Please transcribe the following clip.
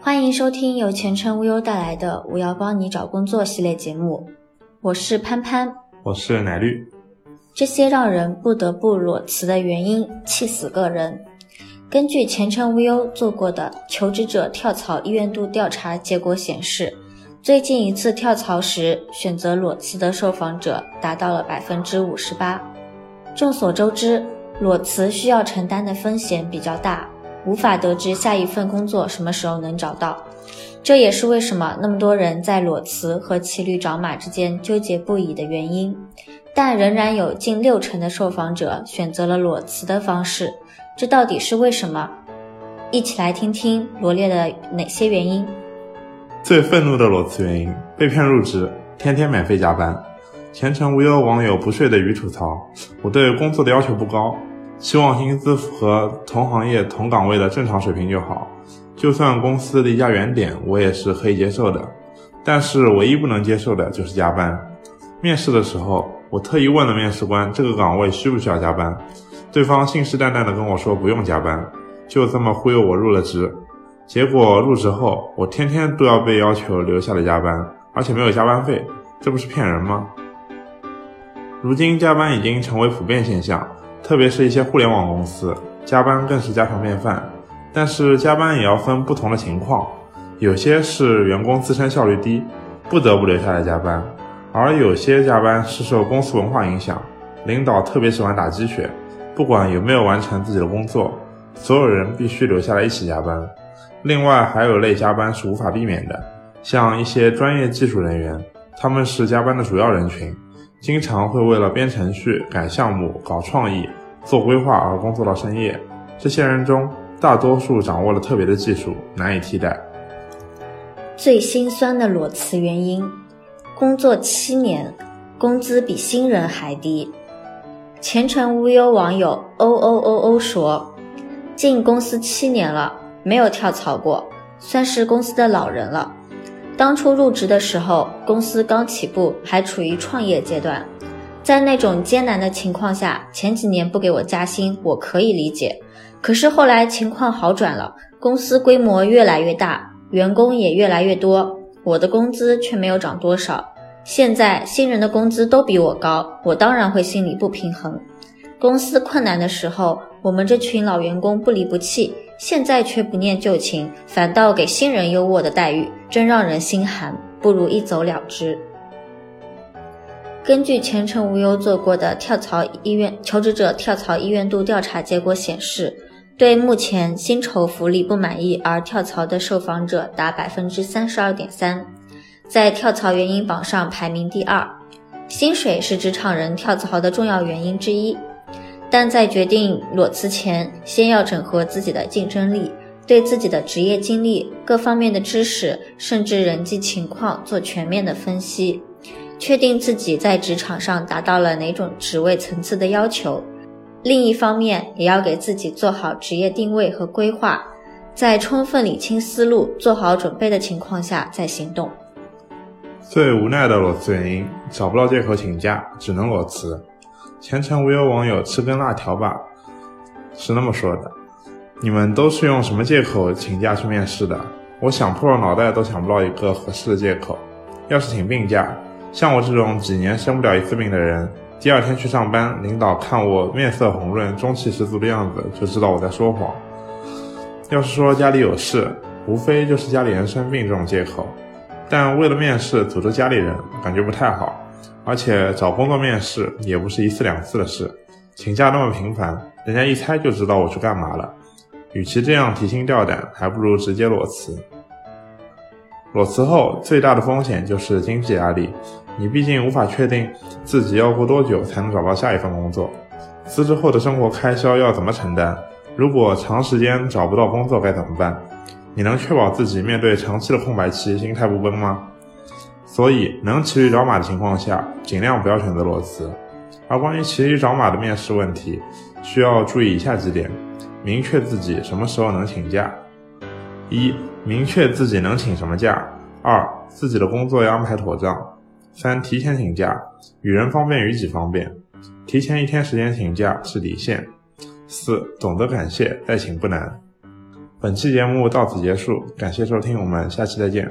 欢迎收听由前程无忧带来的“我要帮你找工作”系列节目，我是潘潘，我是奶绿。这些让人不得不裸辞的原因，气死个人。根据前程无忧做过的求职者跳槽意愿度调查结果显示，最近一次跳槽时选择裸辞的受访者达到了百分之五十八。众所周知，裸辞需要承担的风险比较大。无法得知下一份工作什么时候能找到，这也是为什么那么多人在裸辞和骑驴找马之间纠结不已的原因。但仍然有近六成的受访者选择了裸辞的方式，这到底是为什么？一起来听听罗列了哪些原因。最愤怒的裸辞原因：被骗入职，天天免费加班。前程无忧网友不睡的鱼吐槽：我对工作的要求不高。希望薪资符合同行业同岗位的正常水平就好，就算公司离家远点，我也是可以接受的。但是唯一不能接受的就是加班。面试的时候，我特意问了面试官这个岗位需不需要加班，对方信誓旦旦的跟我说不用加班，就这么忽悠我入了职。结果入职后，我天天都要被要求留下来加班，而且没有加班费，这不是骗人吗？如今加班已经成为普遍现象。特别是一些互联网公司，加班更是家常便饭。但是加班也要分不同的情况，有些是员工自身效率低，不得不留下来加班；而有些加班是受公司文化影响，领导特别喜欢打鸡血，不管有没有完成自己的工作，所有人必须留下来一起加班。另外还有类加班是无法避免的，像一些专业技术人员，他们是加班的主要人群。经常会为了编程序、改项目、搞创意、做规划而工作到深夜。这些人中，大多数掌握了特别的技术，难以替代。最心酸的裸辞原因：工作七年，工资比新人还低。前程无忧网友 o o o o 说：“进公司七年了，没有跳槽过，算是公司的老人了。”当初入职的时候，公司刚起步，还处于创业阶段，在那种艰难的情况下，前几年不给我加薪，我可以理解。可是后来情况好转了，公司规模越来越大，员工也越来越多，我的工资却没有涨多少。现在新人的工资都比我高，我当然会心里不平衡。公司困难的时候，我们这群老员工不离不弃。现在却不念旧情，反倒给新人优渥的待遇，真让人心寒。不如一走了之。根据前程无忧做过的跳槽医院求职者跳槽意愿度调查结果显示，对目前薪酬福利不满意而跳槽的受访者达百分之三十二点三，在跳槽原因榜上排名第二。薪水是职场人跳槽的重要原因之一。但在决定裸辞前，先要整合自己的竞争力，对自己的职业经历、各方面的知识，甚至人际情况做全面的分析，确定自己在职场上达到了哪种职位层次的要求。另一方面，也要给自己做好职业定位和规划，在充分理清思路、做好准备的情况下再行动。最无奈的裸辞原因：找不到借口请假，只能裸辞。前程无忧网友吃根辣条吧，是那么说的：你们都是用什么借口请假去面试的？我想破了脑袋都想不到一个合适的借口。要是请病假，像我这种几年生不了一次病的人，第二天去上班，领导看我面色红润、中气十足的样子，就知道我在说谎。要是说家里有事，无非就是家里人生病这种借口。但为了面试诅咒家里人，感觉不太好。而且找工作面试也不是一次两次的事，请假那么频繁，人家一猜就知道我去干嘛了。与其这样提心吊胆，还不如直接裸辞。裸辞后最大的风险就是经济压力，你毕竟无法确定自己要过多久才能找到下一份工作，辞职后的生活开销要怎么承担？如果长时间找不到工作该怎么办？你能确保自己面对长期的空白期心态不崩吗？所以，能骑驴找马的情况下，尽量不要选择裸辞。而关于骑驴找马的面试问题，需要注意以下几点：明确自己什么时候能请假；一、明确自己能请什么假；二、自己的工作要安排妥当；三、提前请假，与人方便与己方便，提前一天时间请假是底线；四、懂得感谢，再请不难。本期节目到此结束，感谢收听，我们下期再见。